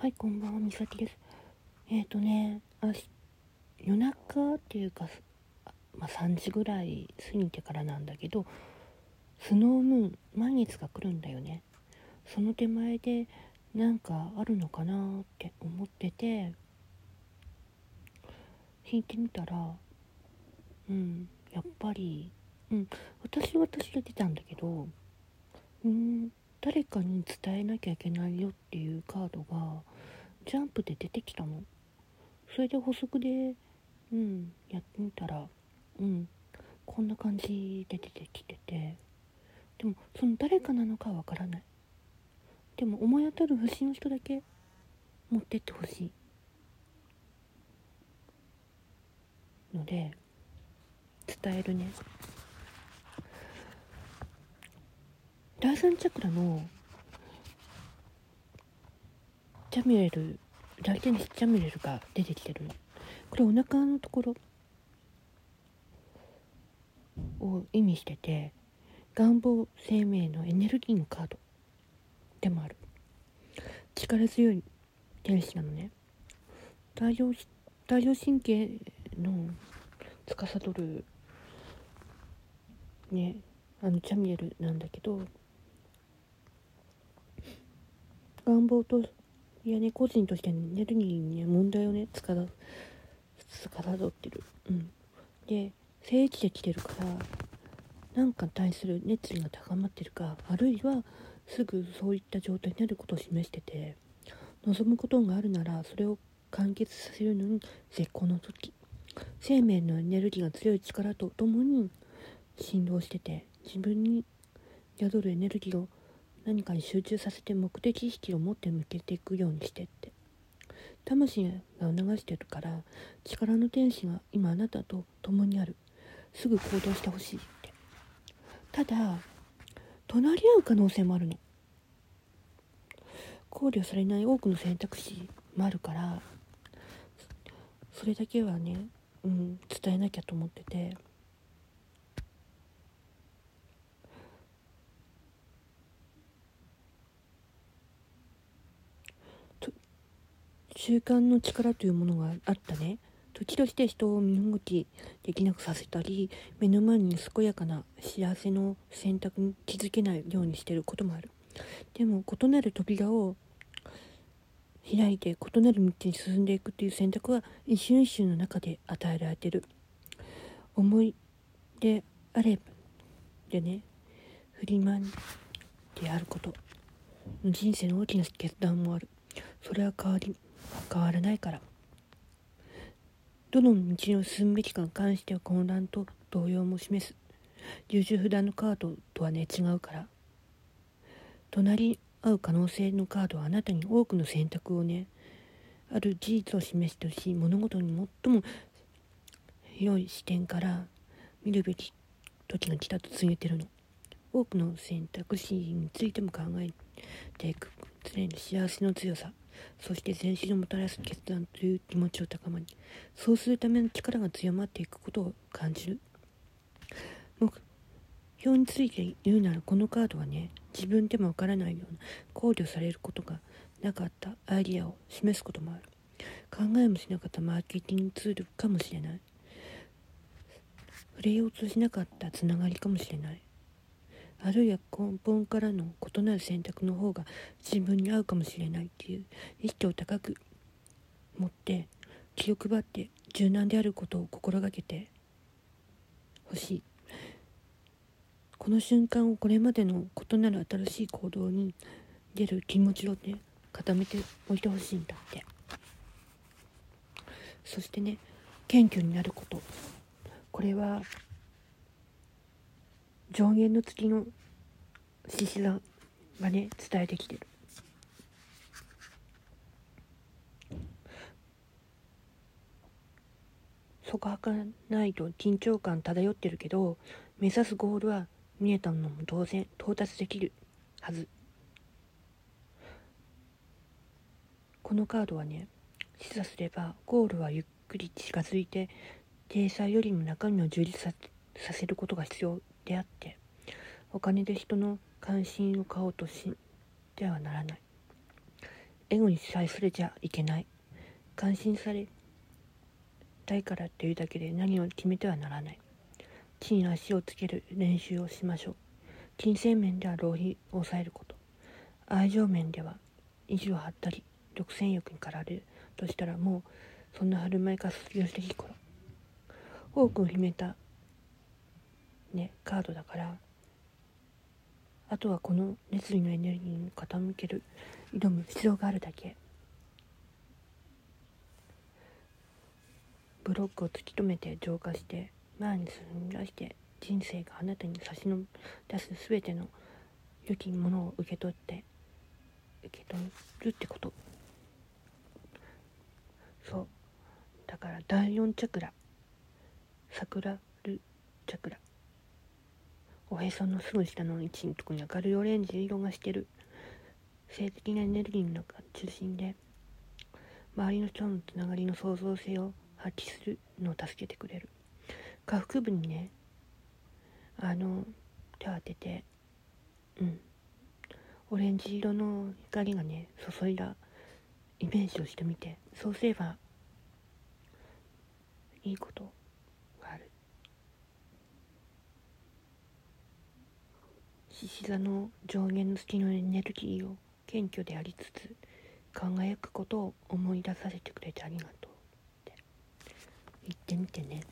はい、こんばんは、みさきです。えっ、ー、とね、あ夜中っていうか、まあ、3時ぐらい過ぎてからなんだけど、スノームーン、満月が来るんだよね。その手前で、なんかあるのかなって思ってて、引いてみたら、うん、やっぱり、うん、私は私が出たんだけど、うん、誰かに伝えなきゃいけないよっていうカードがジャンプで出てきたの。それで補足でうんやってみたらうんこんな感じで出てきてて。でもその誰かなのかわからない。でも思い当たる節の人だけ持ってってほしい。ので伝えるね。第三チャクラのチャミレル大天使チャミレルが出てきてる。これお腹のところ。を意味してて願望生命のエネルギーのカードでもある。力強い天使なのね。大量大量神経の司るねあのチャミエルなんだけど願望といやね個人としてエネルギーにね問題をねつかだつかさどってる。うん。で聖地で来てるから何か対する熱意が高まってるかあるいはすぐそういった状態になることを示してて望むことがあるならそれを完結させるのに絶好の時。生命のエネルギーが強い力とともに振動してて自分に宿るエネルギーを何かに集中させて目的意識を持って向けていくようにしてって。魂が促してるから力の天使が今あなたと共にある。すぐ行動してほしいって。ただ隣り合う可能性もあるの。考慮されない多くの選択肢もあるからそれだけはね、うん、伝えなきゃと思ってて。習慣の力というものがあったね。時として人を身動きできなくさせたり目の前に健やかな幸せの選択に気づけないようにしてることもある。でも異なる扉を開いて異なる道に進んでいくという選択は一瞬一瞬の中で与えられてる。思いであればでねフリマンであること。人生の大きな決断もある。それは変わり変わらないから。どの道を進むべきかに関しては混乱と動揺も示す。優柔不断のカードとはね違うから。隣り合う可能性のカードはあなたに多くの選択をねある事実を示してほしい物事に最も広い視点から見るべき時が来たと告げてるの。多くの選択肢についても考えていく。常に幸せの強さ。そして全身をもたらす決断という気持ちを高まりそうするための力が強まっていくことを感じる。目標について言うならこのカードはね自分でもわからないような考慮されることがなかったアイディアを示すこともある。考えもしなかったマーケティングツールかもしれない。触れようとしなかったつながりかもしれない。あるいは根本からの異なる選択の方が自分に合うかもしれないっていう意識を高く持って気を配って柔軟であることを心がけてほしい。この瞬間をこれまでの異なる新しい行動に出る気持ちをね固めておいてほしいんだって。そしてね謙虚になること。これは上限の月の獅子座がね伝えてきてる。そこはかないと緊張感漂ってるけど目指すゴールは見えたのも当然到達できるはず。このカードはね示唆すればゴールはゆっくり近づいて体裁よりも中身を充実させさせることが必要であってお金で人の関心を買おうとしてはならない。エゴにさえ触れちゃいけない。感心されたいからっていうだけで何を決めてはならない。地に足をつける練習をしましょう。金銭面では浪費を抑えること。愛情面では意地を張ったり独占欲に駆られるとしたらもうそんな振る舞いから卒業していい頃多くを秘めたねカードだから。あとはこの熱意のエネルギーに傾ける挑む必要があるだけ。ブロックを突き止めて浄化して前に進み出して人生があなたに差し伸出す全ての良きものを受け取って受け取るってこと。そう。だから第4チャクラ。桜ルチャクラ。おへそのすぐ下の位置のとこに明るいオレンジ色がしてる。性的なエネルギーの中中心で周りの人のつながりの創造性を発揮するのを助けてくれる。下腹部にねあの手を当ててうん。オレンジ色の光がね注いだイメージをしてみてそうすればいいこと。獅子座の上限の月のエネルギーを謙虚でありつつ輝くことを思い出させてくれてありがとうって言ってみてね。